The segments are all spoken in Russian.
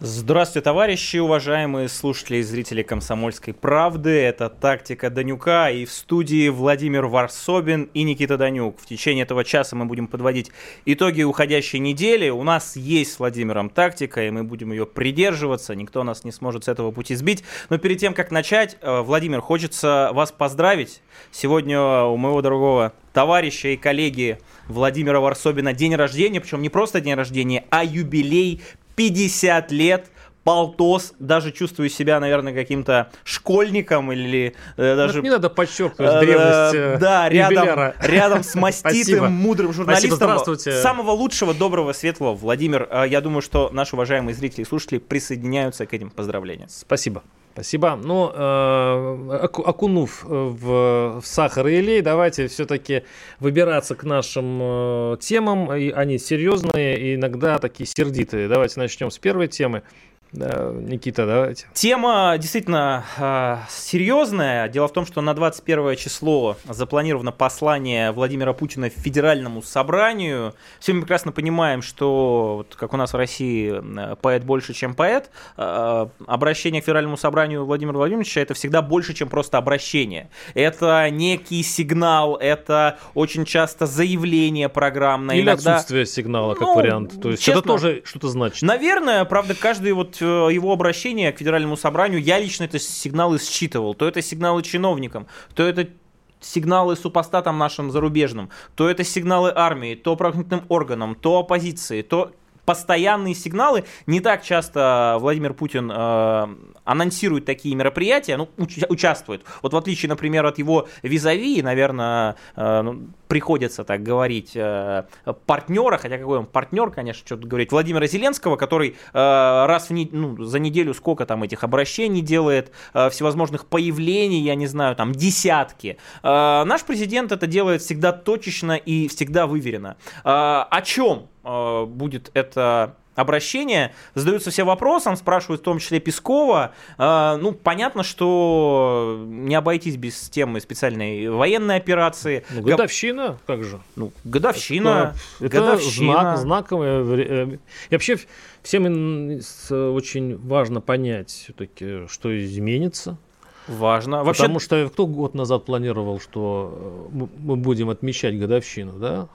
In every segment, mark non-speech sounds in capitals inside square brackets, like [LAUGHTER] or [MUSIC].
Здравствуйте, товарищи, уважаемые слушатели и зрители «Комсомольской правды». Это «Тактика Данюка» и в студии Владимир Варсобин и Никита Данюк. В течение этого часа мы будем подводить итоги уходящей недели. У нас есть с Владимиром тактика, и мы будем ее придерживаться. Никто нас не сможет с этого пути сбить. Но перед тем, как начать, э, Владимир, хочется вас поздравить. Сегодня у моего дорогого товарища и коллеги Владимира Варсобина день рождения, причем не просто день рождения, а юбилей 50 лет полтос, даже чувствую себя, наверное, каким-то школьником или э, даже... не надо подчеркивать э, древность э, Да, рядом, рядом с [LAUGHS] маститым, мудрым журналистом. Здравствуйте. Самого лучшего, доброго, светлого. Владимир, я думаю, что наши уважаемые зрители и слушатели присоединяются к этим поздравлениям. Спасибо. Спасибо. Ну, э, окунув в, в сахар и елей, давайте все-таки выбираться к нашим э, темам. И они серьезные иногда такие сердитые. Давайте начнем с первой темы. Да, Никита, давайте. Тема действительно э, серьезная. Дело в том, что на 21 число запланировано послание Владимира Путина Федеральному собранию. Все мы прекрасно понимаем, что, вот, как у нас в России, э, поэт больше, чем поэт. Э, обращение к Федеральному собранию Владимира Владимировича это всегда больше, чем просто обращение. Это некий сигнал, это очень часто заявление программное. Или иногда... отсутствие сигнала, как ну, вариант. То есть честно, это тоже что-то значит. Наверное, правда, каждый вот Э, его обращение к Федеральному собранию, я лично это сигналы считывал. То это сигналы чиновникам, то это сигналы супостатам нашим зарубежным, то это сигналы армии, то правоохранительным органам, то оппозиции, то постоянные сигналы. Не так часто Владимир Путин э, анонсирует такие мероприятия, ну, уч- участвует. Вот в отличие, например, от его визави, наверное, э, ну, приходится так говорить, э, партнера, хотя какой он партнер, конечно, что-то говорить, Владимира Зеленского, который э, раз в не, ну, за неделю сколько там этих обращений делает, э, всевозможных появлений, я не знаю, там десятки. Наш президент это делает всегда точечно и всегда выверено. О чем? Будет это обращение, задаются все вопросом, спрашивают в том числе Пескова. Э, ну, понятно, что не обойтись без темы специальной военной операции. Ну, годовщина, как же? Ну, годовщина. Это, годовщина. знак, знаковое. Э, и вообще всем очень важно понять все-таки, что изменится. Важно. Вообще... Потому что кто год назад планировал, что мы будем отмечать годовщину, да?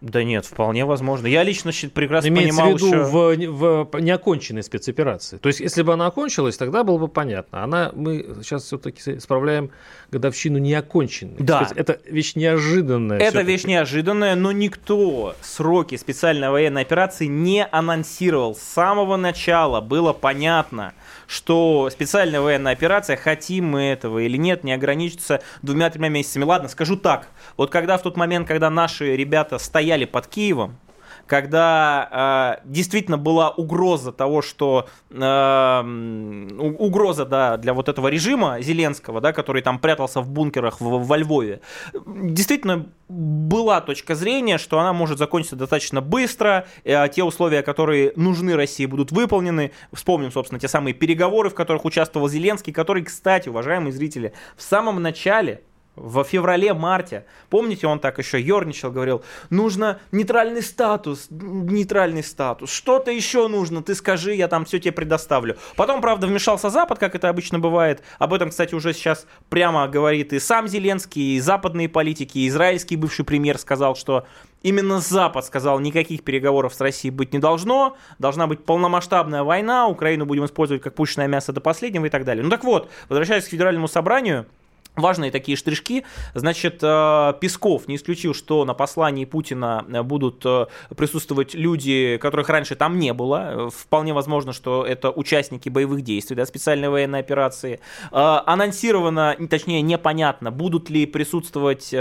Да нет, вполне возможно. Я лично прекрасно Имеется понимал в виду еще... в, в неоконченной спецоперации. То есть, если бы она окончилась, тогда было бы понятно. Она, мы сейчас все-таки справляем годовщину неоконченной. Да. Это вещь неожиданная. Это вещь неожиданная, но никто сроки специальной военной операции не анонсировал. С самого начала было понятно, что специальная военная операция, хотим мы этого или нет, не ограничится двумя-тремя месяцами. Ладно, скажу так. Вот когда в тот момент, когда наши ребята стояли под Киевом, когда э, действительно была угроза того, что э, угроза да, для вот этого режима Зеленского, да, который там прятался в бункерах в, во Львове, действительно была точка зрения, что она может закончиться достаточно быстро, э, те условия, которые нужны России, будут выполнены. Вспомним, собственно, те самые переговоры, в которых участвовал Зеленский, который, кстати, уважаемые зрители, в самом начале в феврале-марте. Помните, он так еще ерничал, говорил, нужно нейтральный статус, нейтральный статус, что-то еще нужно, ты скажи, я там все тебе предоставлю. Потом, правда, вмешался Запад, как это обычно бывает. Об этом, кстати, уже сейчас прямо говорит и сам Зеленский, и западные политики, и израильский бывший премьер сказал, что Именно Запад сказал, никаких переговоров с Россией быть не должно, должна быть полномасштабная война, Украину будем использовать как пушечное мясо до последнего и так далее. Ну так вот, возвращаясь к федеральному собранию, Важные такие штришки. Значит, э, Песков не исключил, что на послании Путина э, будут э, присутствовать люди, которых раньше там не было. Вполне возможно, что это участники боевых действий, да, специальной военной операции. Анонсировано, точнее, непонятно, будут ли присутствовать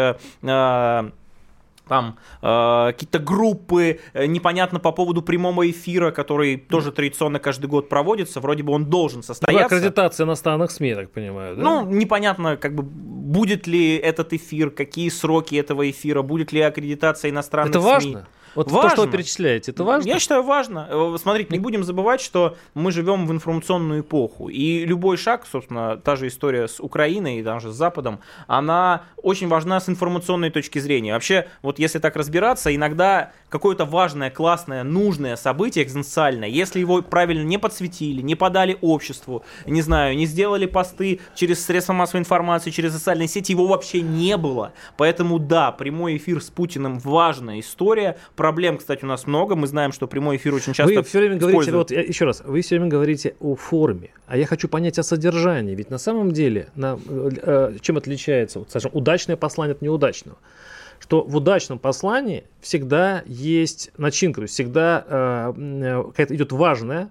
там э, какие-то группы, э, непонятно по поводу прямого эфира, который тоже традиционно каждый год проводится, вроде бы он должен состояться. Ну, аккредитация иностранных СМИ, я так понимаю, да? Ну, непонятно, как бы, будет ли этот эфир, какие сроки этого эфира, будет ли аккредитация иностранных Это СМИ. важно? Вот важно. то, что вы перечисляете, это важно? Я считаю, важно. Э, Смотрите, не будем забывать, что мы живем в информационную эпоху. И любой шаг, собственно, та же история с Украиной и даже с Западом, она очень важна с информационной точки зрения. Вообще, вот если так разбираться, иногда какое-то важное, классное, нужное событие экзистенциальное, если его правильно не подсветили, не подали обществу, не знаю, не сделали посты через средства массовой информации, через социальные сети, его вообще не было. Поэтому да, прямой эфир с Путиным важная история. Проблем, кстати, у нас много. Мы знаем, что прямой эфир очень часто Вы все время говорите, вот я- еще раз, вы все время говорите о форме, а я хочу понять о содержании. Ведь на самом деле, на, э, э, чем отличается, вот, скажем, удачное послание от неудачного? Что в удачном послании всегда есть начинка, то есть всегда э, э, какая-то идет важная,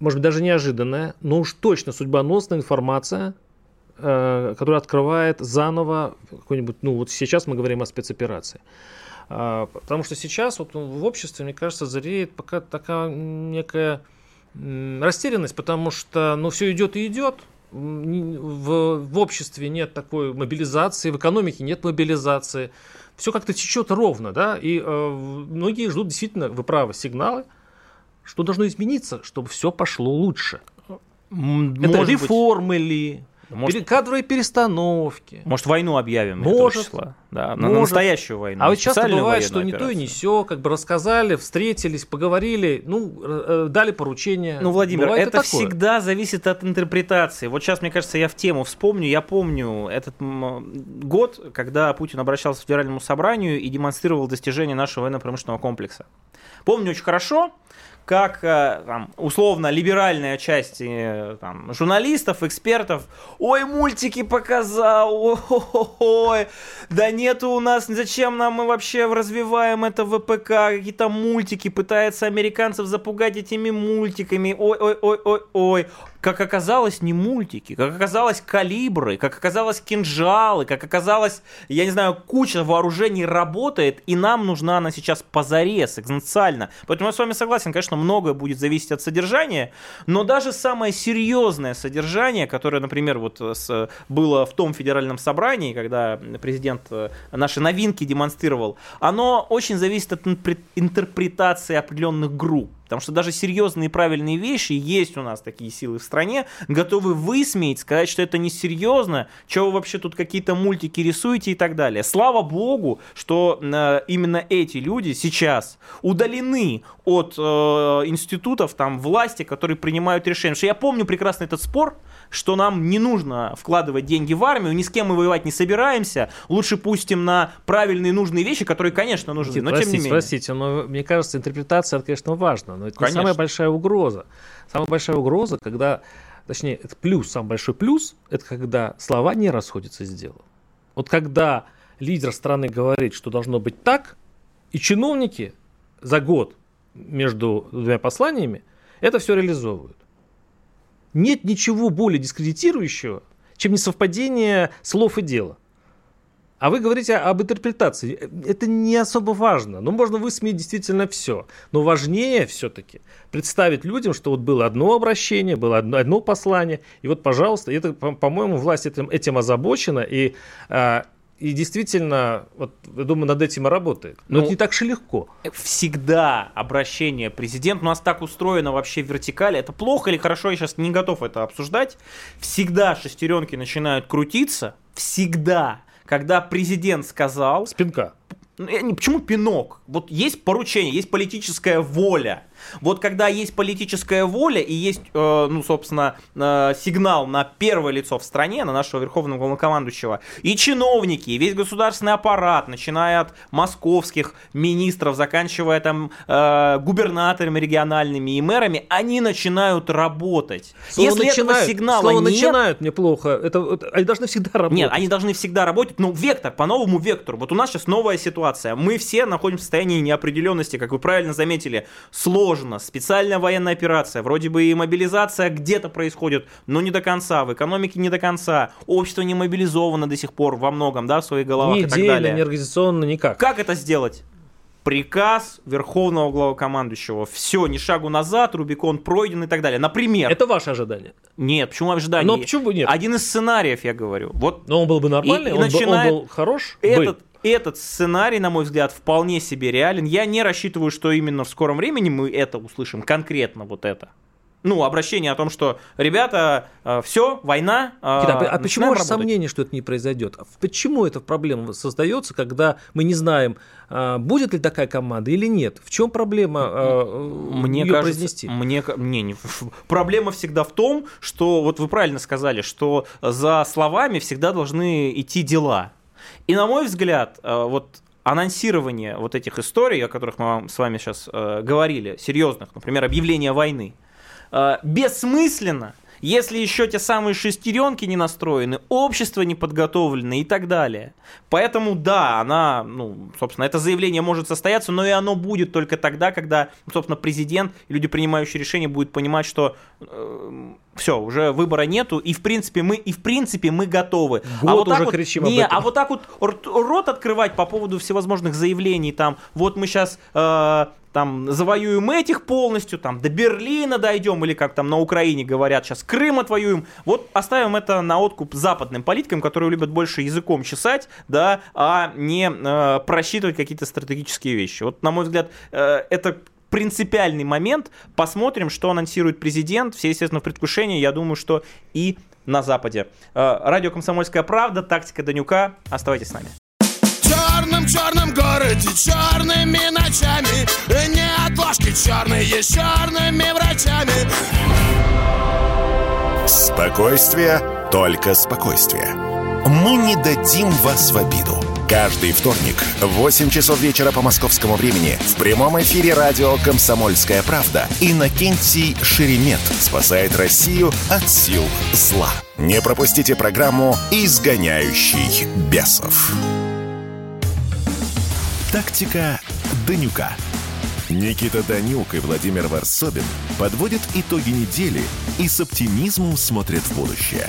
может быть, даже неожиданная, но уж точно судьбоносная информация, э, которая открывает заново какой-нибудь, ну вот сейчас мы говорим о спецоперации. А, Потому что сейчас вот в обществе, мне кажется, зреет пока такая некая растерянность, потому что ну, все идет и идет. В, в обществе нет такой мобилизации, в экономике нет мобилизации. Все как-то течет ровно, да, и э, многие ждут действительно, вы правы, сигналы, что должно измениться, чтобы все пошло лучше. М, Это может быть. реформы ли, Может- пере- кадровые перестановки. Может, войну объявим Может. числа. Да, на- на Может. настоящую войну. А вот часто бывает, что не то и не все, как бы рассказали, встретились, поговорили, ну, э, э, дали поручение. Ну, Владимир, Бывает это всегда зависит от интерпретации. Вот сейчас, мне кажется, я в тему вспомню. Я помню этот год, когда Путин обращался к Федеральному собранию и демонстрировал достижения нашего военно-промышленного комплекса. Помню очень хорошо, как э, там, условно либеральная часть э, там, журналистов, экспертов, ой, мультики показал, ой, да нету у нас, зачем нам мы вообще развиваем это ВПК, какие-то мультики, пытается американцев запугать этими мультиками, ой, ой, ой, ой, ой. Как оказалось, не мультики, как оказалось, калибры, как оказалось, кинжалы, как оказалось, я не знаю, куча вооружений работает, и нам нужна она сейчас позарез, экзистенциально. Поэтому я с вами согласен, конечно, многое будет зависеть от содержания, но даже самое серьезное содержание, которое, например, вот с- было в том федеральном собрании, когда президент э, наши новинки демонстрировал, оно очень зависит от интерпре- интерпретации определенных групп. Потому что даже серьезные и правильные вещи, есть у нас такие силы в стране, готовы высмеять, сказать, что это несерьезно, что вы вообще тут какие-то мультики рисуете и так далее. Слава богу, что э, именно эти люди сейчас удалены от э, институтов там, власти, которые принимают решения. Потому что я помню прекрасно этот спор, что нам не нужно вкладывать деньги в армию, ни с кем мы воевать не собираемся, лучше пустим на правильные нужные вещи, которые, конечно, нужны, Никит, но простите, тем не менее. простите, но мне кажется, интерпретация, это, конечно, важно, но это не Конечно. самая большая угроза. Самая большая угроза, когда, точнее, это плюс, самый большой плюс, это когда слова не расходятся с делом. Вот когда лидер страны говорит, что должно быть так, и чиновники за год между двумя посланиями это все реализовывают. Нет ничего более дискредитирующего, чем несовпадение слов и дела. А вы говорите об интерпретации. Это не особо важно. Ну, можно высмеять действительно все. Но важнее все-таки представить людям, что вот было одно обращение, было одно, одно послание. И вот, пожалуйста, это, по- по-моему, власть этим, этим озабочена. И, а, и действительно, вот, я думаю, над этим и работает. Но Ну, это не так же легко. всегда обращение президента, у нас так устроено вообще в вертикали, это плохо или хорошо, я сейчас не готов это обсуждать, всегда шестеренки начинают крутиться, всегда, когда президент сказал, Спинка. ну, почему пинок? Вот есть поручение, есть политическая воля. Вот когда есть политическая воля и есть, э, ну, собственно, э, сигнал на первое лицо в стране, на нашего верховного главнокомандующего, и чиновники, и весь государственный аппарат, начиная от московских министров, заканчивая там э, губернаторами региональными и мэрами, они начинают работать. Слово Если этого начинают, сигнала слово нет, начинают мне плохо. Это, это- они должны всегда работать. нет, они должны всегда работать, но вектор, по новому вектору. Вот у нас сейчас новая ситуация. Мы все находимся в состоянии неопределенности, как вы правильно заметили, сложной, налажена специальная военная операция, вроде бы и мобилизация где-то происходит, но не до конца, в экономике не до конца, общество не мобилизовано до сих пор во многом, да, в своих головах Ни и так далее. ни организационно, никак. Как это сделать? Приказ Верховного Главнокомандующего. Все, ни шагу назад, Рубикон пройден и так далее. Например. Это ваше ожидание. Нет, почему ожидание? Но почему бы нет? Один из сценариев, я говорю. Вот Но он был бы нормальный, И- и он, начинает- он был хорош. этот, бы. Этот сценарий, на мой взгляд, вполне себе реален. Я не рассчитываю, что именно в скором времени мы это услышим, конкретно вот это. Ну, обращение о том, что, ребята, все, война. э, Никита, а почему ваше сомнение, что это не произойдет? А Почему эта проблема создается, когда мы не знаем, а, будет ли такая команда или нет? В чем проблема Мне ее кажется, произнести? мне, не, не, проблема всегда в том, что вот вы правильно сказали, что за словами всегда должны идти дела. И на мой взгляд, э, вот анонсирование вот этих историй, о которых мы вам с вами сейчас э, говорили, серьезных, например, объявление войны, э, бессмысленно, если еще те самые шестеренки не настроены, общество не подготовлено и так далее. Поэтому да, она, ну, собственно, это заявление может состояться, но и оно будет только тогда, когда, собственно, президент и люди, принимающие решения, будут понимать, что все, уже выбора нету, и в принципе мы, и в принципе мы готовы. Год а вот так уже вот, кричим не, об этом. а вот так вот рот, открывать по поводу всевозможных заявлений, там, вот мы сейчас там завоюем этих полностью, там до Берлина дойдем, или как там на Украине говорят сейчас, Крым отвоюем. Вот оставим это на откуп западным политикам, которые любят больше языком чесать, да, а не э, просчитывать какие-то стратегические вещи. Вот, на мой взгляд, э, это принципиальный момент. Посмотрим, что анонсирует президент. Все, естественно, в предвкушении. Я думаю, что и на Западе. Э, Радио «Комсомольская правда», тактика Данюка. Оставайтесь с нами. черном черном городе черными ночами Не отложки черные с черными врачами Спокойствие, только спокойствие. Мы не дадим вас в обиду. Каждый вторник в 8 часов вечера по московскому времени в прямом эфире радио «Комсомольская правда» Иннокентий Шеремет спасает Россию от сил зла. Не пропустите программу «Изгоняющий бесов». Тактика Данюка. Никита Данюк и Владимир Варсобин подводят итоги недели и с оптимизмом смотрят в будущее.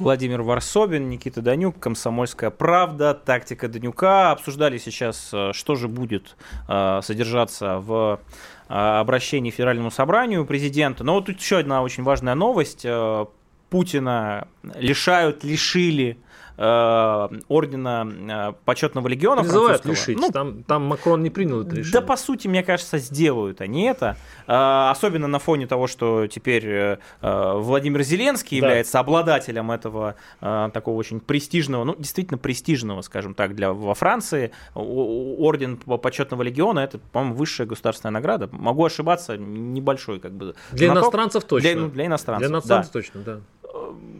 Владимир Варсобин, Никита Данюк, «Комсомольская правда», «Тактика Данюка». Обсуждали сейчас, э, что же будет э, содержаться в э, обращении к Федеральному собранию президента. Но вот тут еще одна очень важная новость. Путина лишают, лишили э, ордена э, почетного легиона Призывают лишить. Ну, там, там Макрон не принял это решение. да, по сути, мне кажется, сделают они это. А, Особенно на фоне того, что теперь э, э, Владимир Зеленский Да. является обладателем этого э, такого очень престижного, ну, действительно престижного, скажем так, для во Франции. Орден по- почетного легиона это, по-моему, высшая государственная награда. Могу ошибаться, небольшой как бы. Для знаток. иностранцев точно. Для, ну, для иностранцев. Для да. иностранцев точно, да.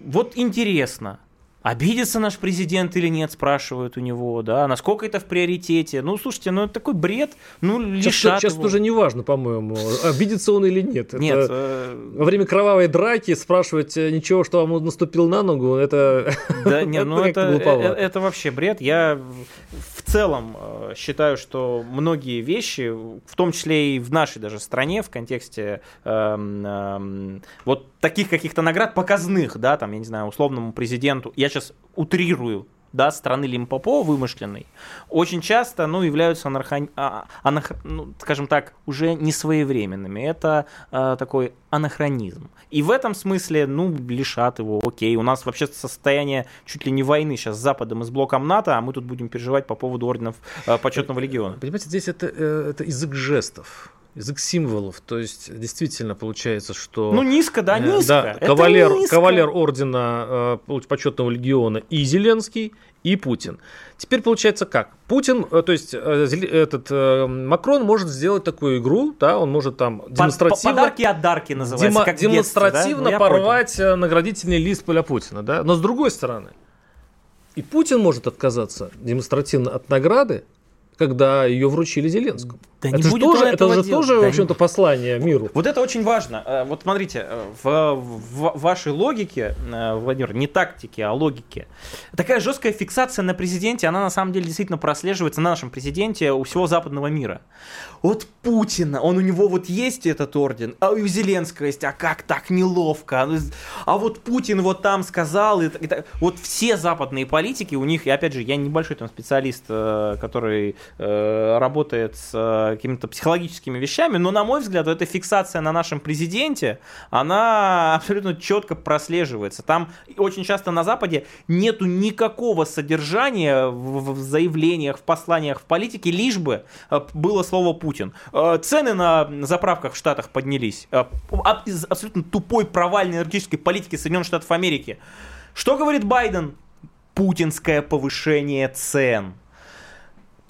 Вот интересно. Обидится наш президент или нет, спрашивают у него, да, насколько это в приоритете. Ну, слушайте, ну это такой бред, ну, Сейчас, лишат сейчас его. уже не важно, по-моему, обидится он или нет. Нет, Это э, Во время кровавой драки спрашивать э, ничего, что вам наступил на ногу, это... да, нет, [LAUGHS] ну это, э, это вообще бред. Я целом э, считаю, что многие вещи, в том числе и в нашей даже стране, в контексте эм, эм, вот таких каких-то наград показных, да, там, я не знаю, условному президенту, я сейчас утрирую, да, страны Лимпопо вымышленной, очень часто, ну, являются, анархон- а, анах- ну, скажем так, уже не своевременными. Это э, такой анахронизм. И в этом смысле, ну, лишат его, окей. У нас вообще состояние чуть ли не войны сейчас с Западом и с блоком НАТО, а мы тут будем переживать по поводу орденов э, почетного легиона. Понимаете, здесь это, э, это язык жестов, язык символов. То есть, действительно получается, что... Ну, низко, да, э, низко. да, кавалер, низко. кавалер ордена э, почетного легиона и Зеленский, и Путин. Теперь получается как? Путин, э, то есть э, этот Макрон может сделать такую игру, да, он может там демонстративно... Подарки от дарки называется. Демо- как в детстве, да? демонстративно Ну, порвать э, наградительный лист для Путина, да. Но с другой стороны, и Путин может отказаться демонстративно от награды, когда ее вручили Зеленскому. Да это не же будет тоже, это же делать. тоже, Да в общем-то, послание миру. Вот это очень важно. Э, Вот смотрите, э, в, в вашей логике, э, Владимир, не тактике, а логике, такая жесткая фиксация на президенте, она на самом деле действительно прослеживается на нашем президенте у всего западного мира. Вот Путина, он у него вот есть этот орден, а у Зеленского есть, а как так неловко, а, а вот Путин вот там сказал, и, и так. вот все западные политики, у них, и опять же, я небольшой там специалист, который работает с какими-то психологическими вещами, но на мой взгляд, эта фиксация на нашем президенте, она абсолютно четко прослеживается. Там очень часто на Западе нету никакого содержания в, в заявлениях, в посланиях в политике, лишь бы э, было слово Путин. Э, Цены на заправках в Штатах поднялись. Э, Из абсолютно тупой провальной энергетической политики Соединенных Штатов Америки. Что говорит Байден? Путинское повышение цен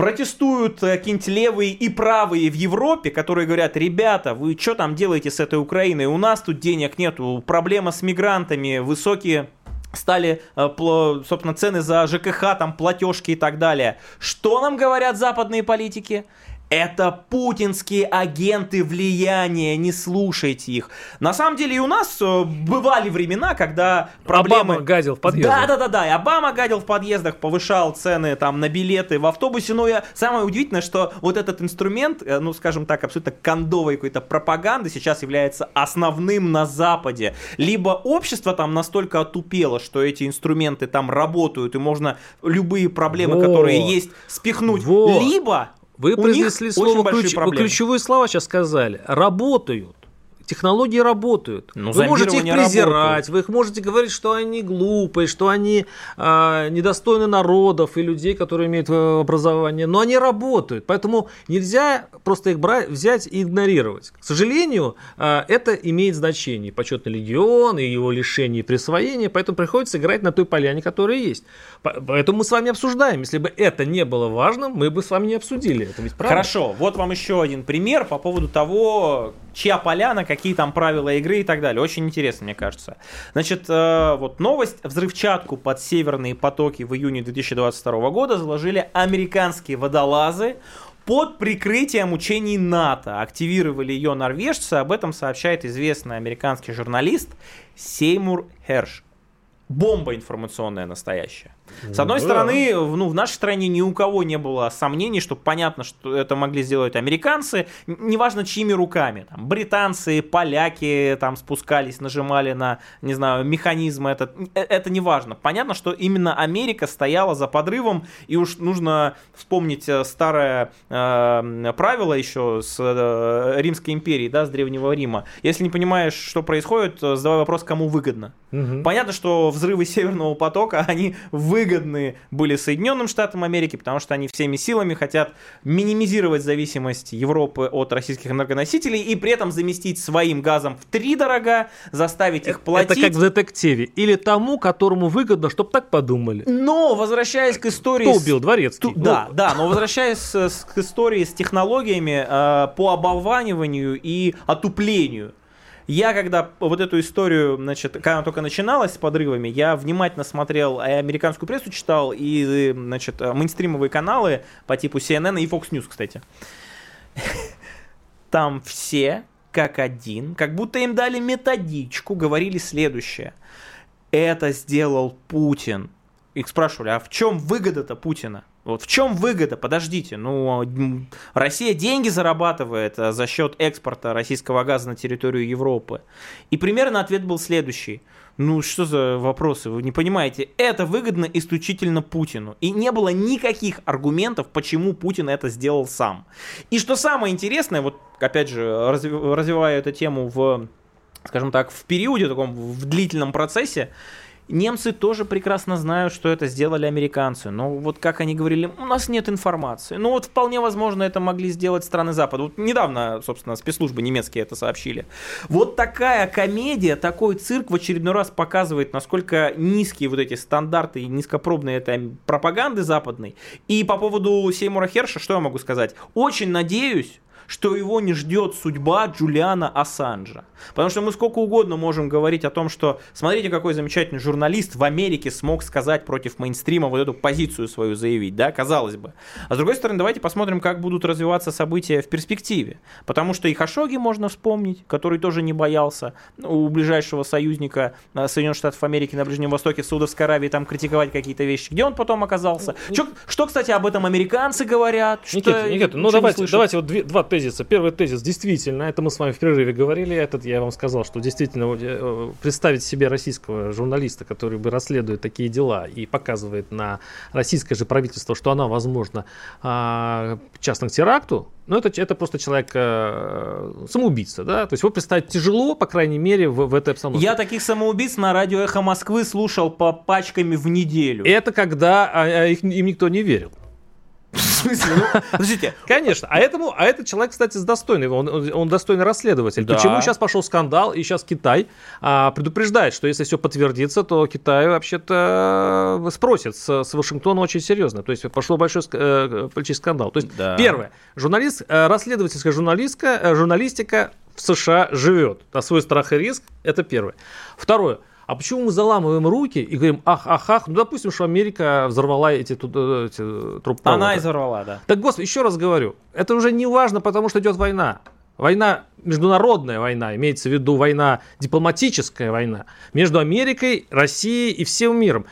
протестуют э, какие-нибудь левые и правые в Европе, которые говорят, ребята, вы что там делаете с этой Украиной? У нас тут денег нету, проблема с мигрантами, высокие стали, э, собственно, цены за ЖКХ, там, платежки и так далее. Что нам говорят западные политики? Это путинские агенты влияния, не слушайте их. На самом деле и у нас э, бывали времена, когда проблемы... Обама гадил в подъездах. Да, да, да, да. И Обама гадил в подъездах, повышал цены там на билеты в автобусе. Но я... самое удивительное, что вот этот инструмент, э, ну, скажем так, абсолютно кондовой какой-то пропаганды сейчас является основным на Западе. Либо общество там настолько отупело, что эти инструменты там работают, и можно любые проблемы, Вот. которые есть, спихнуть. Вот. Либо Вы у произнесли слово ключ- ключевые слова сейчас сказали. Работают. Технологии работают. Ну, вы можете их презирать, работает. вы их можете говорить, что они глупые, что они а, недостойны народов и людей, которые имеют э, образование, но они работают. Поэтому нельзя просто их брать, взять и игнорировать. К сожалению, а, это имеет значение. Почетный легион и его лишение и присвоение, поэтому приходится играть на той поляне, которая есть. По- Поэтому мы с вами обсуждаем. Если бы это не было важным, мы бы с вами не обсудили. Это ведь правда. Хорошо, вот вам еще один пример по поводу того, чья поляна, какие там правила игры и так далее. Очень интересно, мне кажется. Значит, э, вот новость. Взрывчатку под северные потоки в июне 2022 года заложили американские водолазы под прикрытием учений НАТО. Активировали ее норвежцы. Об этом сообщает известный американский журналист Сеймур Херш. Бомба информационная настоящая. С одной Да. стороны, ну, в нашей стране ни у кого не было сомнений, что понятно, что это могли сделать американцы, неважно чьими руками. Там, британцы, поляки там спускались, нажимали на, не знаю, механизмы. Это, э, это не важно. Понятно, что именно Америка стояла за подрывом, и уж нужно вспомнить э, старое э, правило еще с э, Римской империи, да, с Древнего Рима. Если не понимаешь, что происходит, э, задавай вопрос, кому выгодно. Мгм. Понятно, что взрывы Северного потока, [LAUGHS] они выгодны были Соединенным Штатам Америки, потому что они всеми силами хотят минимизировать зависимость Европы от российских энергоносителей и при этом заместить своим газом в три дорога, заставить их платить. Это как в детективе. Или тому, которому выгодно, чтобы так подумали. Но, возвращаясь к истории... Кто убил? Дворецкий. Ту- да, да, но возвращаясь с- к истории с технологиями э, по оболваниванию и отуплению. Я, когда вот эту историю, значит, когда она только начиналась с подрывами, я внимательно смотрел и американскую прессу читал, и, э, значит, э, мейнстримовые каналы по типу CNN и Fox News, кстати. [LAUGHS] Там все, как один, как будто им дали методичку, говорили следующее. Это сделал Путин. Их спрашивали, а в чем выгода-то Путина? Вот в чем выгода? Подождите, ну, Россия деньги зарабатывает а, за счет экспорта российского газа на территорию Европы. И примерно ответ был следующий. Ну, что за вопросы? Вы не понимаете, это выгодно исключительно Путину. И не было никаких аргументов, почему Путин это сделал сам. И что самое интересное, вот опять же, разви- развивая эту тему в, скажем так, в периоде таком, в длительном процессе, Немцы тоже прекрасно знают, что это сделали американцы. Но вот как они говорили, у нас нет информации. Ну вот вполне возможно это могли сделать страны Запада. Вот недавно, собственно, спецслужбы немецкие это сообщили. Вот такая комедия, такой цирк в очередной раз показывает, насколько низкие вот эти стандарты и низкопробные этой пропаганды западной. И по поводу Сеймура Херша, что я могу сказать? Очень надеюсь, что его не ждет судьба Джулиана Ассанжа. Потому что мы сколько угодно можем говорить о том, что смотрите, какой замечательный журналист в Америке смог сказать против мейнстрима вот эту позицию свою заявить, да, казалось бы. А с другой стороны, давайте посмотрим, как будут развиваться события в перспективе. Потому что и Хашоги можно вспомнить, который тоже не боялся у ближайшего союзника э, Соединенных Штатов Америки на Ближнем Востоке, Саудовской Аравии, там критиковать какие-то вещи. Где он потом оказался? Что, что кстати, об этом американцы говорят? Никита, что Никита, ну давайте, давайте вот две, два тезиса. Первый тезис, действительно, это мы с вами в перерыве говорили, этот я вам сказал, что действительно э, представить себе российского журналиста, который бы расследует такие дела и показывает на российское же правительство, что она, возможно, частна к теракту, ну, это, это просто человек э, самоубийца, да? То есть его представить тяжело, по крайней мере, в, в этой обстановке. Я таких самоубийц на радио «Эхо Москвы» слушал по пачками в неделю. Это когда а, а, их, им никто не верил. Смысле? Ну, [LAUGHS] подождите. Конечно. А, этому, а этот человек, кстати, достойный. Он, он достойный расследователь. Да. Почему сейчас пошел скандал, и сейчас Китай а, предупреждает, что если все подтвердится, то Китай вообще-то спросит с, с Вашингтона очень серьезно. То есть пошел большой э, политический скандал. То есть, Да. первое. Журналист, э, расследовательская журналистка, э, журналистика в США живет на свой страх и риск. Это первое. Второе. А почему мы заламываем руки и говорим, ах, ах, ах, ну, допустим, что Америка взорвала эти, тут, э, эти трубопроводы. Она изорвала, да. Так, господи, еще раз говорю, это уже не важно, потому что идет война. Война, международная война, имеется в виду война, дипломатическая война между Америкой, Россией и всем миром.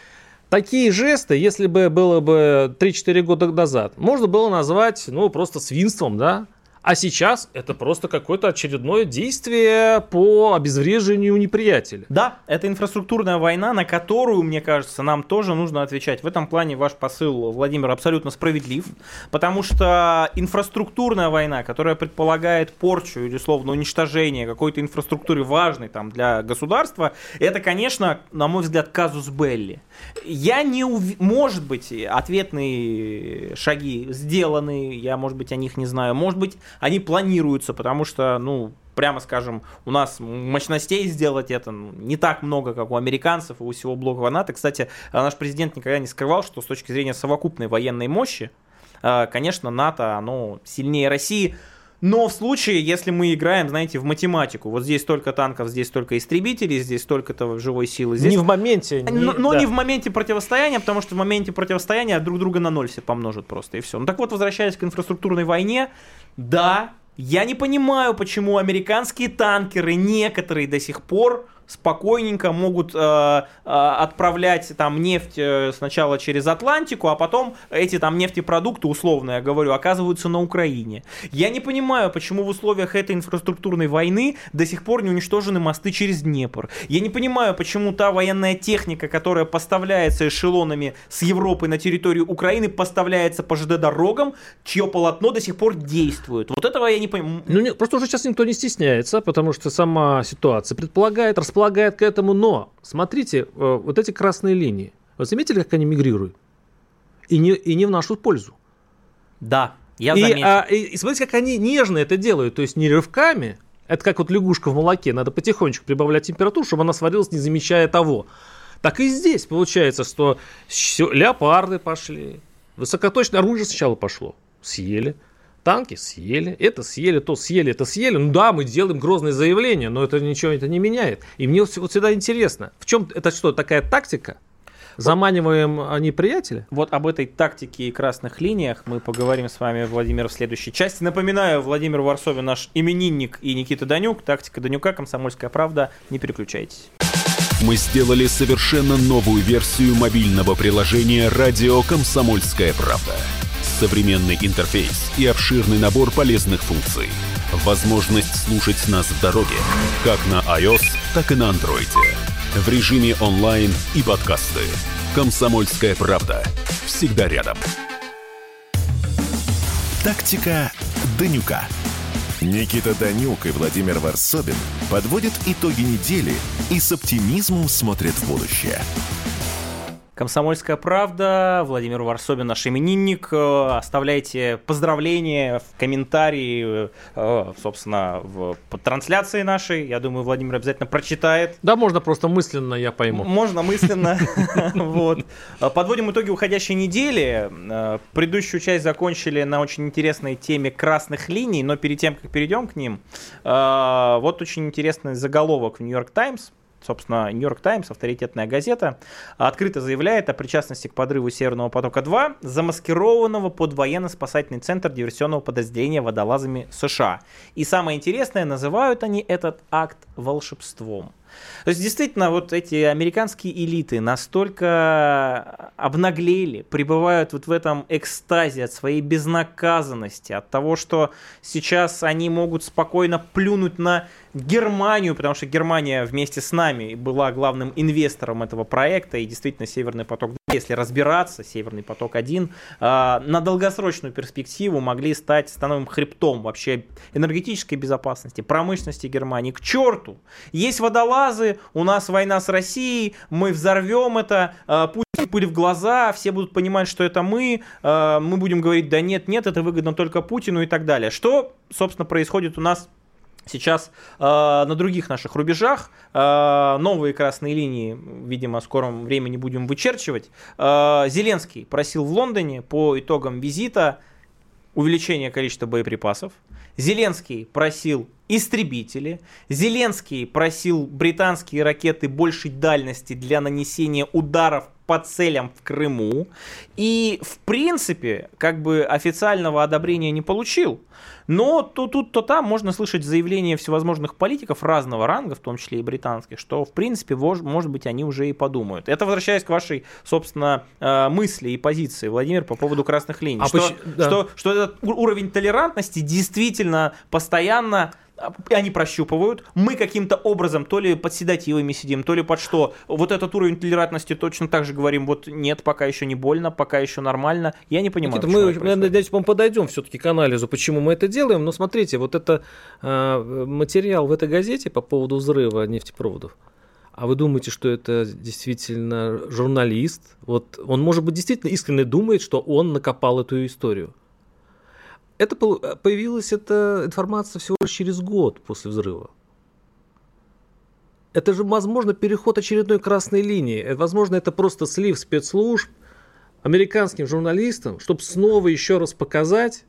Такие жесты, если бы было бы 3-4 года назад, можно было назвать, ну, просто свинством, да? А сейчас это просто какое-то очередное действие по обезвреживанию неприятеля. Да, это инфраструктурная война, на которую, мне кажется, нам тоже нужно отвечать. В этом плане ваш посыл, Владимир, абсолютно справедлив, потому что инфраструктурная война, которая предполагает порчу или, условно, уничтожение какой-то инфраструктуры важной там, для государства, это, конечно, на мой взгляд, казус Белли. Я не ув... Может быть, ответные шаги сделаны, я, может быть, о них не знаю. Может быть, они планируются, потому что, ну, прямо скажем, у нас мощностей сделать это ну, не так много, как у американцев и у всего блока НАТО. Кстати, наш президент никогда не скрывал, что с точки зрения совокупной военной мощи, э, конечно, НАТО, оно сильнее России. Но в случае, если мы играем, знаете, в математику, вот здесь столько танков, здесь столько истребителей, здесь столько-то живой силы, здесь... Не в моменте. не- Но, но да. не в моменте противостояния, потому что в моменте противостояния друг друга на ноль все помножат просто, и все. Ну так вот, возвращаясь к инфраструктурной войне, да, я не понимаю, почему американские танкеры некоторые до сих пор спокойненько могут э, э, отправлять там нефть э, сначала через Атлантику, а потом эти там нефтепродукты, условно я говорю, оказываются на Украине. Я не понимаю, почему в условиях этой инфраструктурной войны до сих пор не уничтожены мосты через Днепр. Я не понимаю, почему та военная техника, которая поставляется эшелонами с Европы на территорию Украины, поставляется по ЖД-дорогам, чье полотно до сих пор действует. Вот этого я не понимаю. Ну, не- просто уже сейчас никто не стесняется, потому что сама ситуация предполагает, располагает к этому. Но смотрите, э, вот эти красные линии. Вы заметили, как они мигрируют? И не, и не в нашу пользу. Да, я и, заметил. а, и, и смотрите, как они нежно это делают. То есть не рывками. Это как вот лягушка в молоке. Надо потихонечку прибавлять температуру, чтобы она сварилась, не замечая того. Так и здесь получается, что леопарды пошли. Высокоточное оружие сначала пошло. Съели. Танки съели, это съели, то съели, это съели. Ну да, мы делаем грозное заявление, но это ничего это не меняет. И мне вот, всегда интересно, в чем это что, такая тактика? Заманиваем а, неприятеля? Вот об этой тактике и красных линиях мы поговорим с вами, Владимир, в следующей части. Напоминаю, Владимир Варсовин наш именинник и Никита Данюк. Тактика Данюка, Комсомольская правда. Не переключайтесь. Мы сделали совершенно новую версию мобильного приложения «Радио Комсомольская правда». Современный интерфейс и обширный набор полезных функций. Возможность слушать нас в дороге, как на iOS, так и на Android. В режиме онлайн и подкасты. «Комсомольская правда». Всегда рядом. Тактика Данюка. Никита Данюк и Владимир Варсобин подводят итоги недели и с оптимизмом смотрят в будущее. Комсомольская правда, Владимир Варсобин, наш именинник. Э, оставляйте поздравления в комментарии, э, собственно, в под трансляции нашей. Я думаю, Владимир обязательно прочитает. Да, можно просто мысленно, я пойму. Можно мысленно. [LAUGHS] Вот. Подводим итоги уходящей недели. Э, предыдущую часть закончили на очень интересной теме красных линий, но перед тем, как перейдем к ним, вот очень интересный заголовок в Нью-Йорк Таймс собственно, Нью-Йорк Таймс, авторитетная газета, открыто заявляет о причастности к подрыву Северного потока-2, замаскированного под военно-спасательный центр диверсионного подразделения водолазами США. И самое интересное, называют они этот акт волшебством. То есть действительно вот эти американские элиты настолько обнаглели, пребывают вот в этом экстазе от своей безнаказанности, от того, что сейчас они могут спокойно плюнуть на Германию, потому что Германия вместе с нами была главным инвестором этого проекта, и действительно Северный поток, если разбираться, Северный поток-1, а, на долгосрочную перспективу могли стать становым хребтом вообще энергетической безопасности, промышленности Германии. К черту! Есть водолазы, у нас война с Россией, мы взорвем это, а, пусть пыль в глаза, все будут понимать, что это мы, а, мы будем говорить, да нет, нет, это выгодно только Путину и так далее. Что, собственно, происходит у нас Сейчас э, на других наших рубежах э, новые красные линии, видимо, в скором времени будем вычерчивать. Э, Зеленский просил в Лондоне по итогам визита увеличения количества боеприпасов. Зеленский просил истребители. Зеленский просил британские ракеты большей дальности для нанесения ударов по целям в Крыму. И, в принципе, как бы официального одобрения не получил. Но то тут, то там можно слышать заявления всевозможных политиков разного ранга, в том числе и британских, что, в принципе, может быть, они уже и подумают. Это возвращаясь к вашей, собственно, э, мысли и позиции, Владимир, по поводу красных линий. А что, почему, да. что, что этот уровень толерантности действительно постоянно они прощупывают, мы каким-то образом то ли под седативами сидим, то ли под что. Вот этот уровень толерантности точно так же говорим, вот нет, пока еще не больно, пока еще нормально. Я не понимаю. Никита, мы, я надеюсь, мы подойдем все-таки к анализу, почему мы это делаем. Но смотрите, вот это э, материал в этой газете по поводу взрыва нефтепроводов. А вы думаете, что это действительно журналист? Вот он, может быть, действительно искренне думает, что он накопал эту историю это появилась эта информация всего лишь через год после взрыва. Это же, возможно, переход очередной красной линии. Э, возможно, это просто слив спецслужб американским журналистам, чтобы снова еще раз показать,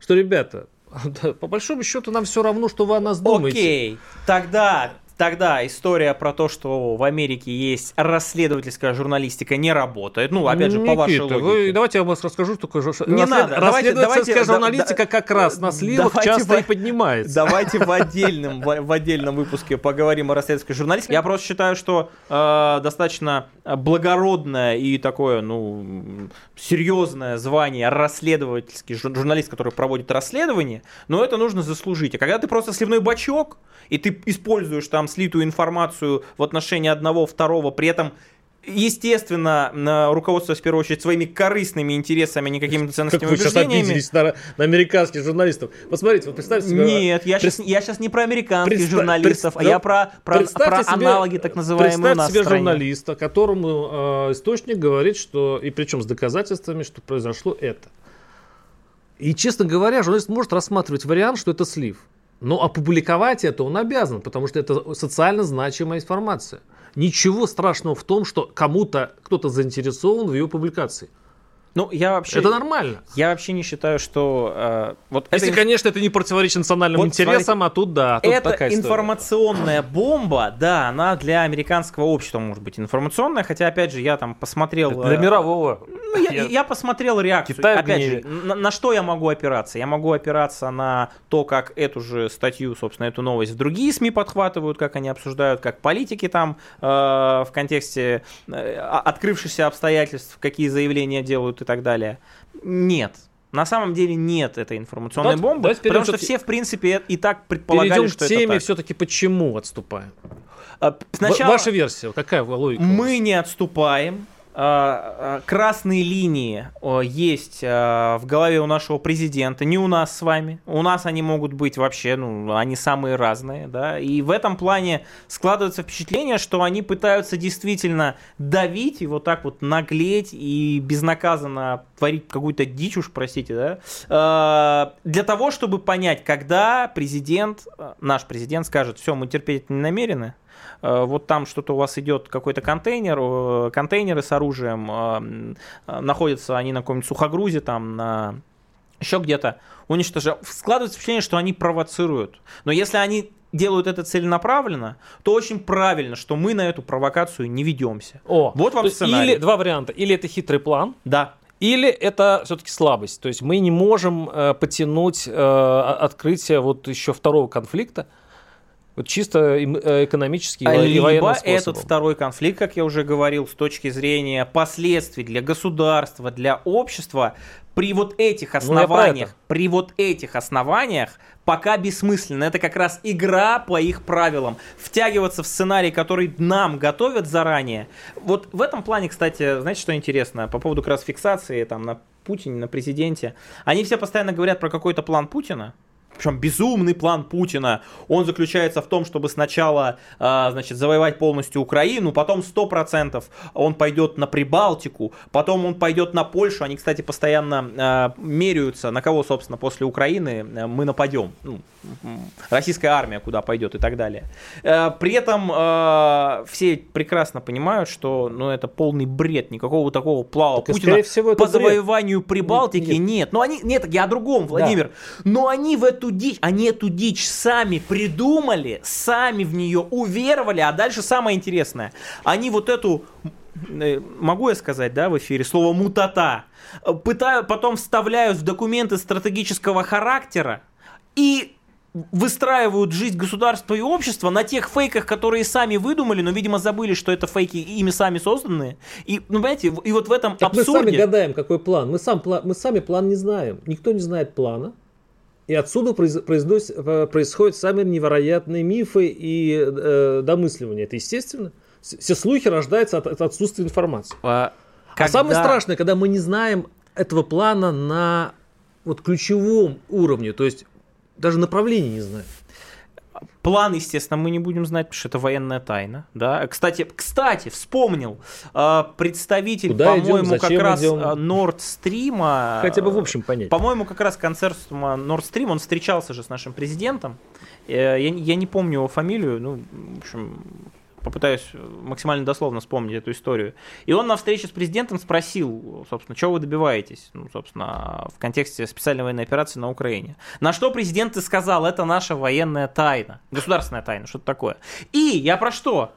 что, ребята, [LAUGHS] по большому счету нам все равно, что вы о нас думаете. Окей, тогда Тогда история про то, что в Америке есть расследовательская журналистика, не работает. Ну, опять же, Никита, по вашей логике. Вы, давайте я вам расскажу, что такое не надо. Расследовательская давайте, журналистика да, как раз на сливах часто в, и поднимается. Давайте в [LAUGHS] отдельном, в, в отдельном выпуске поговорим о расследовательской журналистике. Я просто считаю, что э, достаточно благородное и такое, ну, серьезное звание расследовательский журналист, который проводит расследование, но это нужно заслужить. А когда ты просто сливной бачок, и ты используешь там слитую информацию в отношении одного, второго, при этом естественно, руководство в первую очередь своими корыстными интересами, а не какими-то ценностными как вы убеждениями. сейчас на, на американских журналистов. Посмотрите, вот представьте себе... Нет, я, Пред... сейчас, я сейчас не про американских Предста... журналистов, Предста... а я про, про, про себе, аналоги так называемые Представьте себе журналиста, которому э, источник говорит, что, и причем с доказательствами, что произошло это. И, честно говоря, журналист может рассматривать вариант, что это слив. Но опубликовать это он обязан, потому что это социально значимая информация. Ничего страшного в том, что кому-то кто-то заинтересован в ее публикации. Ну, я вообще... Это нормально. Я вообще не считаю, что... Э, вот Если, это... конечно, это не противоречит национальным вот интересам, смотрите, а тут да. Тут это такая информационная бомба, да, она для американского общества может быть информационная, хотя, опять же, я там посмотрел... Это для э, мирового. Ну, я, я... я посмотрел реакцию. Китай опять же, на, на что я могу опираться? Я могу опираться на то, как эту же статью, собственно, эту новость в другие СМИ подхватывают, как они обсуждают, как политики там э, в контексте э, открывшихся обстоятельств, какие заявления делают и так далее. Нет. На самом деле нет этой информационной давайте, бомбы, давайте потому что все, в принципе, и так предполагали, перейдем что к теме это так. все-таки почему отступаем. А, сначала Ваша версия, какая логика? Мы не отступаем, э, красные линии есть э, в голове у нашего президента, не у нас с вами. У нас они могут быть вообще, ну, они самые разные, да. И в этом плане складывается впечатление, что они пытаются действительно давить и вот так вот наглеть и безнаказанно творить какую-то дичь уж, простите, да, для того, чтобы понять, когда президент, наш президент скажет, все, мы терпеть не намерены, вот там что-то у вас идет, какой-то контейнер, э, контейнеры с оружием, э, находятся они на каком-нибудь сухогрузе, там, на еще где-то, уничтожают. Складывается впечатление, что они провоцируют. Но если они делают это целенаправленно, то очень правильно, что мы на эту провокацию не ведемся. О, вот вам сценарий. Или два варианта. Или это хитрый план. Да. Или это все-таки слабость. То есть мы не можем э, потянуть э, открытие вот еще второго конфликта, вот чисто э, экономически а и Либо этот второй конфликт, как я уже говорил, с точки зрения последствий для государства, для общества, при вот этих ну, основаниях, ну, при вот этих основаниях пока бессмысленно. Это как раз игра по их правилам. Втягиваться в сценарий, который нам готовят заранее. Вот в этом плане, кстати, знаете, что интересно? По поводу как раз фиксации там на Путине, на президенте. Они все постоянно говорят про какой-то план Путина причем безумный план Путина, он заключается в том, чтобы сначала, а, значит, завоевать полностью Украину, потом 100% он пойдет на Прибалтику, потом он пойдет на Польшу, они, кстати, постоянно а, меряются, на кого, собственно, после Украины э, мы нападем, ну, российская армия куда пойдет и так далее. Э, при этом э, все прекрасно понимают, что ну, это полный бред, никакого такого плава так, Путина всего, по завоеванию Прибалтики нет, нет. Но они, нет, я о другом, Владимир. Да. Но они в эту дичь, они эту дичь сами придумали, сами в нее уверовали, а дальше самое интересное, они вот эту э, могу я сказать, да, в эфире, слово мутата, пытаю, потом вставляют в документы стратегического характера и выстраивают жизнь государства и общества на тех фейках, которые сами выдумали, но, видимо, забыли, что это фейки ими сами созданные. И, ну, понимаете, и вот в этом так абсурде... мы сами гадаем, какой план. Мы, сам, мы сами план не знаем. Никто не знает плана. И отсюда э, происходят самые невероятные мифы и э, домысливания. Это естественно. Все слухи рождаются от, от отсутствия информации. А, когда... а самое страшное, когда мы не знаем этого плана на вот ключевом уровне. То есть даже направления не знаю. План, естественно, мы не будем знать, потому что это военная тайна. Да? Кстати, кстати, вспомнил, а, представитель, по-моему, как раз идем? Nord Stream. Хотя бы в общем понять. По-моему, как раз концерциума Nord Stream, он встречался же с нашим президентом. Э, я, я не помню его фамилию, ну, в общем, попытаюсь максимально дословно вспомнить эту историю. И он на встрече с президентом спросил, собственно, чего вы добиваетесь, ну, собственно, в контексте специальной военной операции на Украине. На что президент и сказал, это наша военная тайна, государственная тайна, что-то такое. И я про что?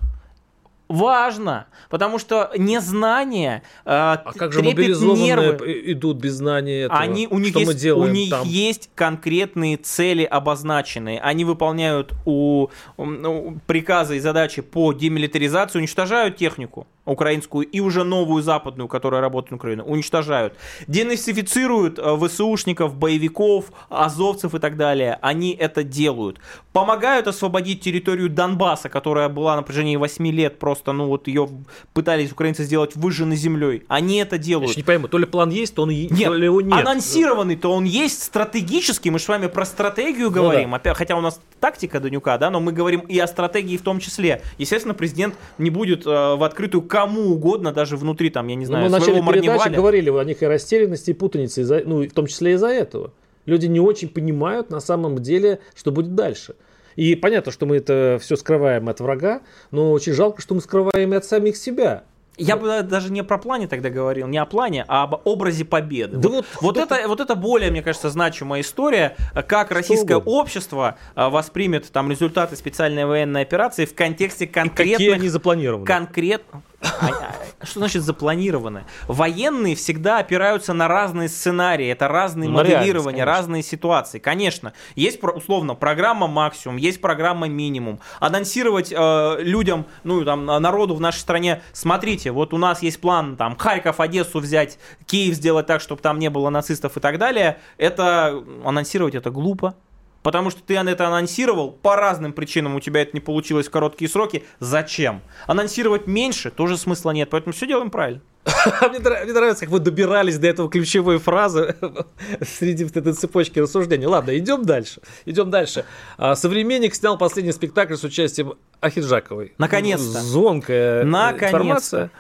Важно, потому что незнание э, а как же мобилизованные нервы. идут без знания этого? Они, у них, что есть, мы делаем у них там? есть конкретные цели обозначенные. Они выполняют у, у приказы и задачи по демилитаризации, уничтожают технику украинскую и уже новую западную, которая работает на Украину, уничтожают. Денацифицируют э, ВСУшников, боевиков, азовцев и так далее. Они это делают. Помогают освободить территорию Донбасса, которая была на протяжении 8 лет просто, ну вот ее пытались украинцы сделать выжженной землей. Они это делают. Я не пойму, то ли план есть, то он нет, то ли его нет. Анонсированный, то он есть стратегический. Мы с вами про стратегию говорим. Ну, да. Хотя у нас тактика Данюка, да, но мы говорим и о стратегии в том числе. Естественно, президент не будет э, в открытую кому угодно, даже внутри, там, я не знаю, ну, мы в начале передачи говорили о них и растерянности, и путанице, из ну, в том числе из-за этого. Люди не очень понимают на самом деле, что будет дальше. И понятно, что мы это все скрываем от врага, но очень жалко, что мы скрываем и от самих себя. Я бы даже не про плане тогда говорил, не о плане, а об образе победы. Да вот, вот, вот, это, вот это более, мне кажется, значимая история, как российское угодно. общество а, воспримет там результаты специальной военной операции в контексте конкретных... И какие они запланированы. Конкрет... А, а, что значит запланированы? Военные всегда опираются на разные сценарии, это разные ну, моделирования, разные ситуации. Конечно, есть условно программа максимум, есть программа минимум. Анонсировать э, людям, ну там народу в нашей стране, смотрите, вот у нас есть план там Харьков, Одессу взять, Киев сделать так, чтобы там не было нацистов и так далее. Это анонсировать это глупо Потому что ты это анонсировал, по разным причинам у тебя это не получилось в короткие сроки. Зачем? Анонсировать меньше тоже смысла нет, поэтому все делаем правильно. [LAUGHS] Мне нравится, как вы добирались до этого ключевой фразы [LAUGHS] среди вот этой цепочки рассуждений. Ладно, идем дальше. Идем дальше. А, современник снял последний спектакль с участием Ахиджаковой. Наконец-то. Звонкая Наконец-то. информация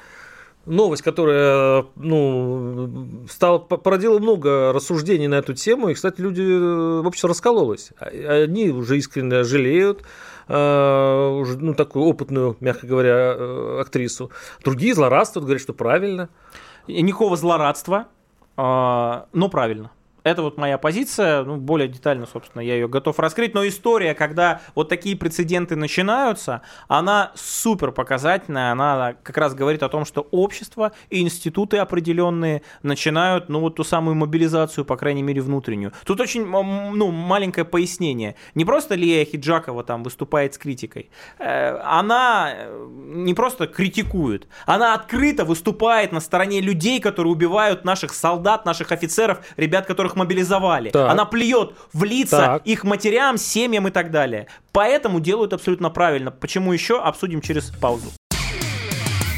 новость, которая ну, стала, породила много рассуждений на эту тему, и, кстати, люди э, в общем раскололось. А, они уже искренне жалеют э, уже, ну, такую опытную, мягко говоря, э, актрису. Другие злорадствуют, говорят, что правильно. Никакого злорадства, а, но правильно. Это вот моя позиция, ну, более детально, собственно, я ее готов раскрыть, но история, когда вот такие прецеденты начинаются, она супер показательная, она как раз говорит о том, что общество и институты определенные начинают, ну, вот ту самую мобилизацию, по крайней мере, внутреннюю. Тут очень, ну, маленькое пояснение. Не просто Лия Хиджакова там выступает с критикой, э, она э, не просто критикует, она открыто выступает на стороне людей, которые убивают наших солдат, наших офицеров, ребят, которых которых мобилизовали. Так. Она плюет в лица так. их матерям, семьям и так далее. Поэтому делают абсолютно правильно. Почему еще, обсудим через паузу.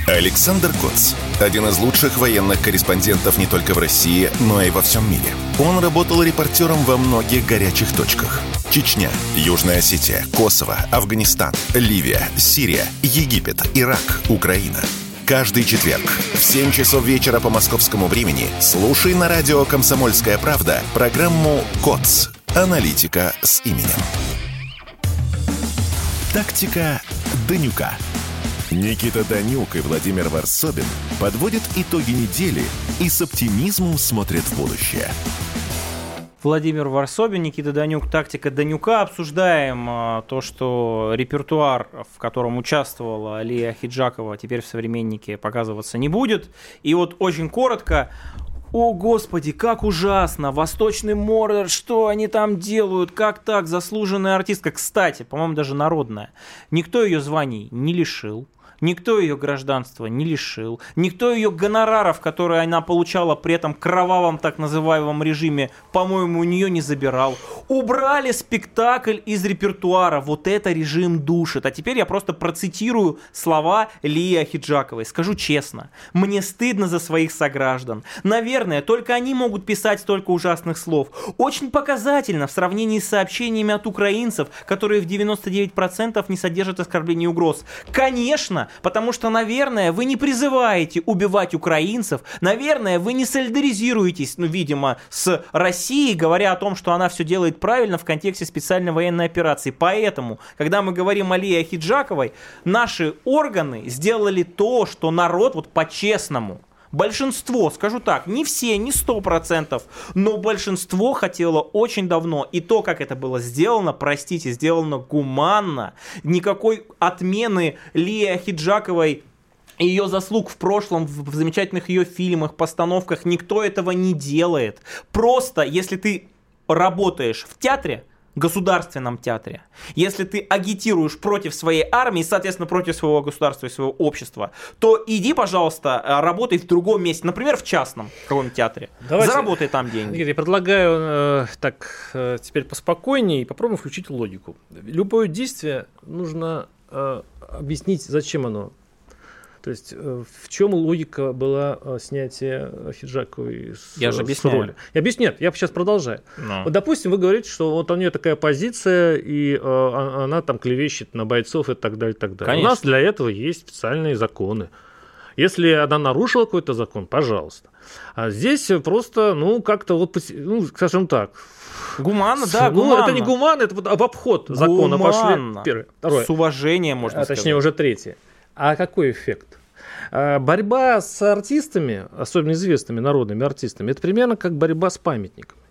Александр Коц. Один из лучших военных корреспондентов не только в России, но и во всем мире. Он работал репортером во многих горячих точках. Чечня, Южная Осетия, Косово, Афганистан, Ливия, Сирия, Египет, Ирак, Украина – Каждый четверг в 7 часов вечера по московскому времени слушай на радио «Комсомольская правда» программу «КОЦ. Аналитика с именем». Тактика Данюка. Никита Данюк и Владимир Варсобин подводят итоги недели и с оптимизмом смотрят в будущее. Владимир Варсобин, Никита Данюк, тактика Данюка. Обсуждаем а, то, что репертуар, в котором участвовала Алия Хиджакова, теперь в «Современнике» показываться не будет. И вот очень коротко, о, господи, как ужасно! Восточный Мордор, что они там делают? Как так? Заслуженная артистка. Кстати, по-моему, даже народная. Никто ее званий не лишил. Никто ее гражданства не лишил, никто ее гонораров, которые она получала при этом кровавом так называемом режиме, по-моему, у нее не забирал. Убрали спектакль из репертуара, вот это режим душит. А теперь я просто процитирую слова Лии Ахиджаковой. Скажу честно, мне стыдно за своих сограждан. Наверное, только они могут писать столько ужасных слов. Очень показательно в сравнении с сообщениями от украинцев, которые в 99% не содержат оскорблений и угроз. Конечно, потому что, наверное, вы не призываете убивать украинцев, наверное, вы не солидаризируетесь, ну, видимо, с Россией, говоря о том, что она все делает правильно в контексте специальной военной операции. Поэтому, когда мы говорим о Лии Ахиджаковой, наши органы сделали то, что народ вот по-честному – большинство, скажу так, не все, не сто процентов, но большинство хотело очень давно. И то, как это было сделано, простите, сделано гуманно. Никакой отмены Лии Хиджаковой ее заслуг в прошлом, в замечательных ее фильмах, постановках, никто этого не делает. Просто, если ты работаешь в театре, государственном театре, если ты агитируешь против своей армии, соответственно, против своего государства и своего общества, то иди, пожалуйста, э, работай в другом месте, например, в частном каком театре. Давайте, Заработай там деньги. Я предлагаю э, так э, теперь поспокойнее и попробуем включить логику. Любое действие нужно э, объяснить, зачем оно то есть э, в чем логика была э, снятия Хиджаковой с, я же объясняю. роли? Я объясню, нет, я сейчас продолжаю. Но. Вот, допустим, вы говорите, что вот у нее такая позиция, и э, она там клевещет на бойцов и так далее, и так далее. Конечно. У нас для этого есть специальные законы. Если она нарушила какой-то закон, пожалуйста. А здесь просто, ну, как-то вот, ну, скажем так, Гуманно, да, ну, гуманно. это не гуманно, это вот в обход закона гуманно. пошли. Первое. Второе. С уважением, можно а, сказать. Точнее, уже третье. А какой эффект? А, борьба с артистами, особенно известными народными артистами, это примерно как борьба с памятниками.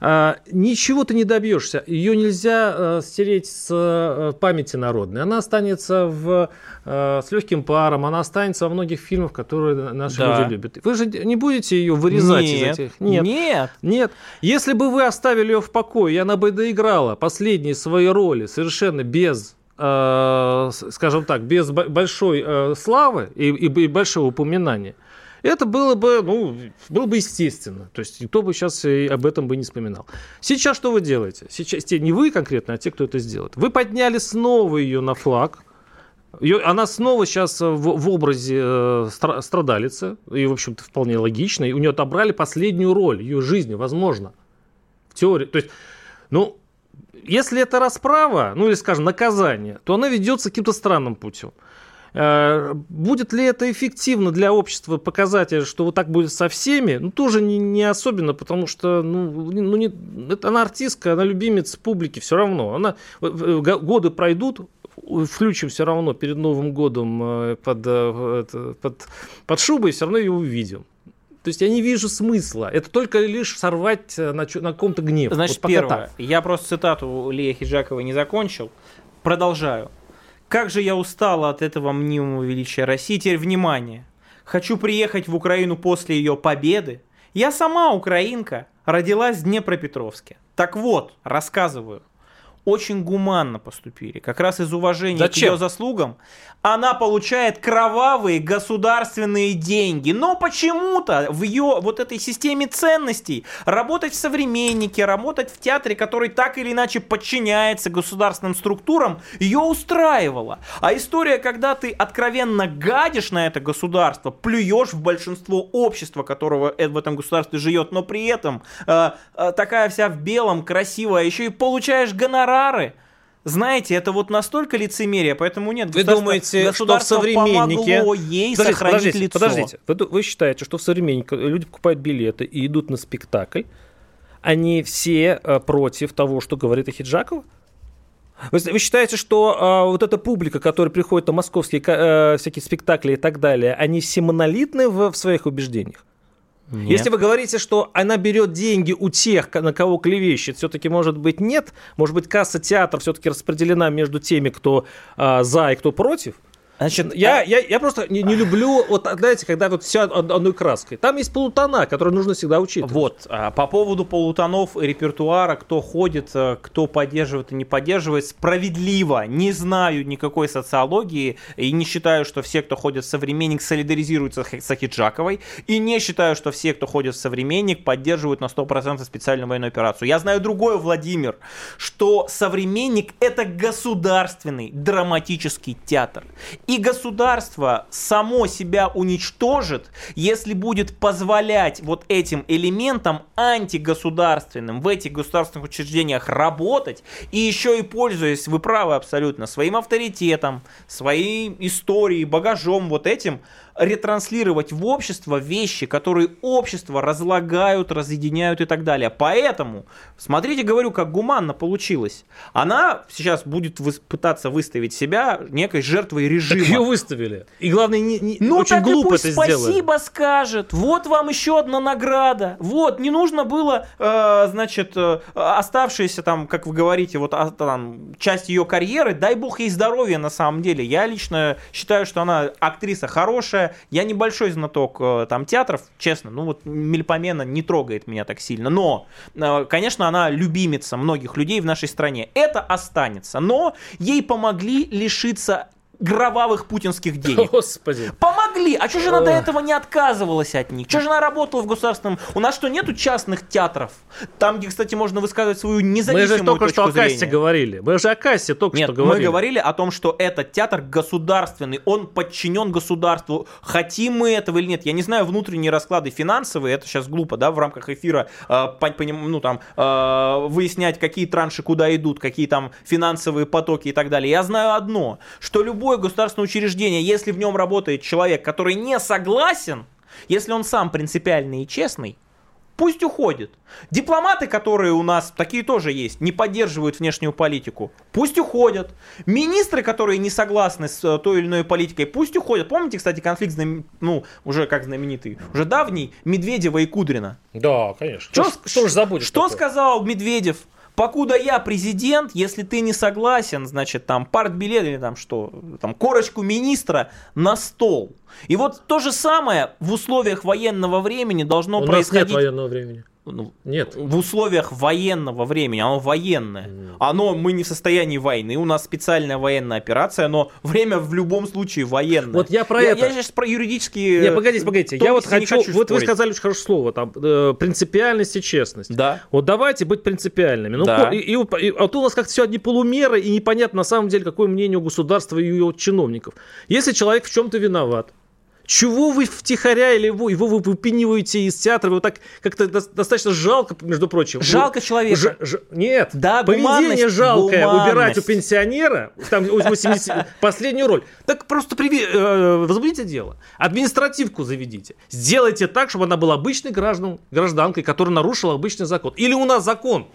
А, ничего ты не добьешься. Ее нельзя а, стереть с а, памяти народной. Она останется в, а, с легким паром, она останется во многих фильмах, которые наши да. люди любят. Вы же не будете ее вырезать нет, из этих? Нет. Нет. Нет. Если бы вы оставили ее в покое, и она бы доиграла последние свои роли совершенно без э, скажем так, без большой э, славы и, и, большого упоминания, Это было бы, ну, было бы естественно. То есть никто бы сейчас и об этом бы не вспоминал. Сейчас что вы делаете? Сейчас те, не вы конкретно, а те, кто это сделает. Вы подняли снова ее на флаг. Ее, она снова сейчас в, в образе э, стра- страдалицы, и, в общем-то, вполне логично. И у нее отобрали последнюю роль ее жизни, возможно. В теории. То есть, ну, если это расправа, ну или, скажем, наказание, то она ведется каким-то странным путем. Э, будет ли это эффективно для общества показатель, что вот так будет со всеми? Ну, тоже не, не особенно, потому что, ну, ну не, это, она артистка, она любимец публики, все равно. Она, годы пройдут, включим все равно перед Новым годом э, под, э, под, под шубой, все равно ее увидим. То есть я не вижу смысла. Это только лишь сорвать на, на каком-то гнев. Значит, вот первое. Так. Я просто цитату Лия Хиджаковой не закончил. Продолжаю. Как же я устала от этого мнимого величия России. Теперь внимание. Хочу приехать в Украину после ее победы. Я сама украинка, родилась в Днепропетровске. Так вот, рассказываю очень гуманно поступили, как раз из уважения Зачем? к ее заслугам, она получает кровавые государственные деньги. Но почему-то в ее вот этой системе ценностей работать в современнике, работать в театре, который так или иначе подчиняется государственным структурам, ее устраивало. А история, когда ты откровенно гадишь на это государство, плюешь в большинство общества, которого э, в этом государстве живет, но при этом э, э, такая вся в белом, красивая, еще и получаешь гонорар гонорары. Знаете, это вот настолько лицемерие, поэтому нет. Вы думаете, что в современнике ей подождите, сохранить подождите, лицо? Подождите, вы, вы считаете, что в современнике люди покупают билеты и идут на спектакль, они все э, против того, что говорит Ахиджакова? Вы, вы считаете, что э, вот эта публика, которая приходит на московские э, всякие спектакли и так далее, они все монолитны в, в своих убеждениях? Нет. Если вы говорите, что она берет деньги у тех, на кого клевещет, все-таки может быть нет, может быть касса театра все-таки распределена между теми, кто а, за и кто против. Значит, я, а... я, я просто не, не люблю, вот, знаете, когда вот все одной краской. Там есть полутона, которые нужно всегда учитывать. Вот, а, по поводу полутонов и репертуара, кто ходит, э, кто поддерживает и не поддерживает, справедливо. Не знаю никакой социологии и не считаю, что все, кто ходит в современник, солидаризируются с Ахиджаковой. И не считаю, что все, кто ходит в современник, поддерживают на 100% специальную военную операцию. Я знаю другое, Владимир, что современник это государственный драматический театр. И государство само себя уничтожит, если будет позволять вот этим элементам антигосударственным в этих государственных учреждениях работать, и еще и пользуясь, вы правы абсолютно, своим авторитетом, своей историей, багажом, вот этим, ретранслировать в общество вещи, которые общество разлагают, разъединяют и так далее. Поэтому, смотрите, говорю, как гуманно получилось. Она сейчас будет вы, пытаться выставить себя некой жертвой режима. Так ее выставили. И главное, не, не, ну, очень так глупо и пусть это спасибо сделали. скажет. Вот вам еще одна награда. Вот, не нужно было, э, значит, э, оставшиеся там, как вы говорите, вот а, там, часть ее карьеры, дай бог ей здоровья на самом деле. Я лично считаю, что она актриса хорошая, я небольшой знаток э, там театров, честно, ну вот Мельпомена не трогает меня так сильно, но, э, конечно, она любимица многих людей в нашей стране. Это останется, но ей помогли лишиться гровавых путинских денег. [LAUGHS] Господи. Помогли. А что же она до этого не отказывалась от них? Что же она работала в государственном... У нас что, нету частных театров? Там, где, кстати, можно высказывать свою независимую Мы же только что о кассе говорили. Мы же о кассе только Нет, что говорили. мы говорили о том, что этот театр государственный. Он подчинен государству. Хотим мы этого или нет. Я не знаю внутренние расклады финансовые. Это сейчас глупо, да, в рамках эфира э, по, по, ну, там, э, выяснять, какие транши куда идут, какие там финансовые потоки и так далее. Я знаю одно, что любой любое государственное учреждение, если в нем работает человек, который не согласен, если он сам принципиальный и честный, пусть уходит. Дипломаты, которые у нас, такие тоже есть, не поддерживают внешнюю политику, пусть уходят. Министры, которые не согласны с э, той или иной политикой, пусть уходят. Помните, кстати, конфликт, ну, уже как знаменитый, уже давний, Медведева и Кудрина? Да, конечно. Что, что, что ж забудешь? Что такое? сказал Медведев покуда я президент, если ты не согласен, значит, там, партбилет или там что, там, корочку министра на стол. И вот то же самое в условиях военного времени должно У происходить... У нас нет военного времени. Ну, Нет. в условиях военного времени, оно военное. Оно, мы не в состоянии войны, у нас специальная военная операция, но время в любом случае военное. Вот я про я, это. Я сейчас про юридические... Не, погодите, погодите. Я вот хочу, не вот вы сказали очень хорошее слово, там, э, принципиальность и честность. Да. Вот давайте быть принципиальными. Ну, Да. и, и- и- а то у нас как-то все одни полумеры, и непонятно на самом деле, какое мнение у государства и у чиновников. Если человек в чем-то виноват, чего вы втихаря или его, его вы выпениваете из театра, вы вот так как-то до- достаточно жалко, между прочим. Жалко человека. Ж- ж- нет, Да, поведение жалкое гуманность. убирать у пенсионера, там у 80, [LAUGHS] последнюю роль. Так просто приви- э, возбудите дело, административку заведите, сделайте так, чтобы она была обычной граждан, гражданкой, которая нарушила обычный закон. Или у нас закон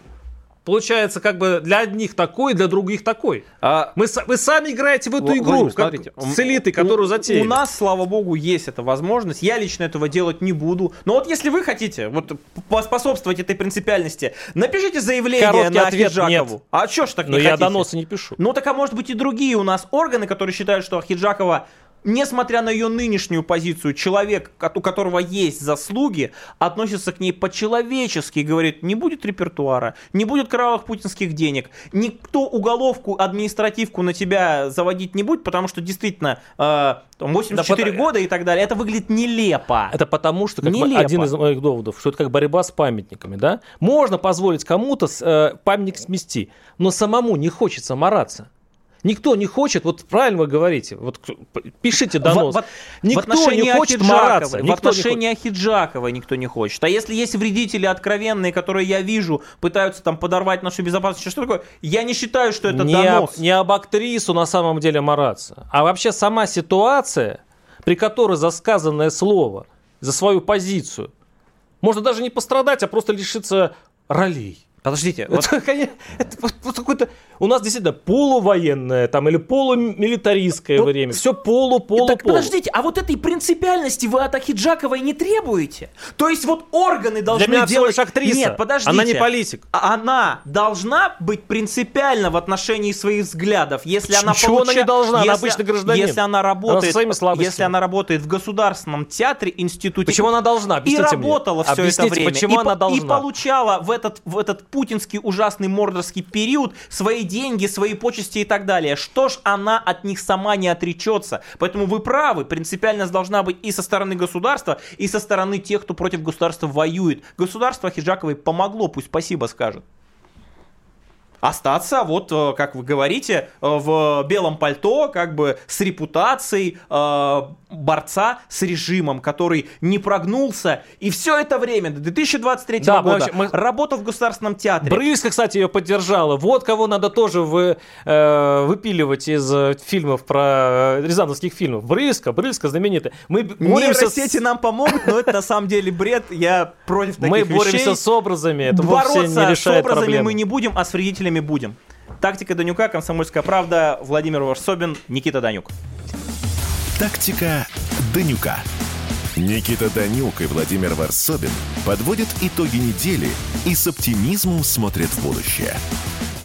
получается как бы для одних такой, для других такой. А, Мы, вы сами играете в эту Вла- игру, Владимир, как смотрите, с элитой, которую у- затеяли. У нас, слава богу, есть эта возможность. Я лично этого делать не буду. Но вот если вы хотите вот поспособствовать этой принципиальности, напишите заявление Короткий на ответ Ахиджакову. нет. А чё ж так Но не я хотите? доносы не пишу. Ну так а может быть и другие у нас органы, которые считают, что Ахиджакова Несмотря на ее нынешнюю позицию, человек, у которого есть заслуги, относится к ней по-человечески и говорит, не будет репертуара, не будет кровавых путинских денег, никто уголовку, административку на тебя заводить не будет, потому что действительно э, там 84 Да, года и так далее, это выглядит нелепо. Это потому, что как Нелепо. один из моих доводов, что это как борьба с памятниками, да? Можно позволить кому-то э, памятник смести, но самому не хочется мараться. Никто не хочет, вот правильно вы говорите, вот пишите донос. В- в- никто в отношении не хочет мараться. В никто не отношении Ахиджакова никто не хочет. А если есть вредители откровенные, которые я вижу, пытаются там подорвать нашу безопасность, что такое? Я не считаю, что это не, донос. об, не об актрису на самом деле мараться, а вообще сама ситуация, при которой за сказанное слово, за свою позицию, можно даже не пострадать, а просто лишиться ролей. Подождите, вот Это, это вот- какое-то... У нас действительно полувоенное там или полумилитаристское Вот время. Все полу, полу, Так полу. подождите, а вот этой принципиальности вы от Ахиджаковой не требуете? То есть вот органы должны Для меня всего делать... лишь актриса. Нет, подождите. Она не политик. А Она должна быть принципиальна в отношении своих взглядов. Если она Ничего она получа- не должна, она если- обычный гражданин. Если она Она работает, со своими слабостями. если она работает в государственном театре, институте, Почему она должна? и Объясните мне. работала все это Объясните, время. почему и, она по- и должна? получала в этот, в этот путинский ужасный мордорский период свои деньги, свои почести и так далее. Что ж она от них сама не отречется? Поэтому вы правы, принципиальность должна быть и со стороны государства, и со стороны тех, кто против государства воюет. Государство Хиджаковой помогло, пусть спасибо скажет остаться, вот, э, как вы говорите, э, в белом пальто, как бы с репутацией э, борца с режимом, который не прогнулся, и все это время, до 2023 Да, мы года, вообще- мы- работал в государственном театре. Брыльска, кстати, ее поддержала. Вот кого надо тоже вы, э, выпиливать из фильмов про э, рязановских фильмов. Брыльска, Брыльска знаменитая. Мы боремся с- Нейросети нам помогут, но это на самом деле бред, я против таких Мы боремся с образами. Это вовсе Бороться не с решает образами проблему. мы не будем, а с вредителями будем. Тактика Данюка, Комсомольская правда, Владимир Варсобин, Никита Данюк. Тактика Данюка. Никита Данюк и Владимир Варсобин подводят итоги недели и с оптимизмом смотрят в будущее.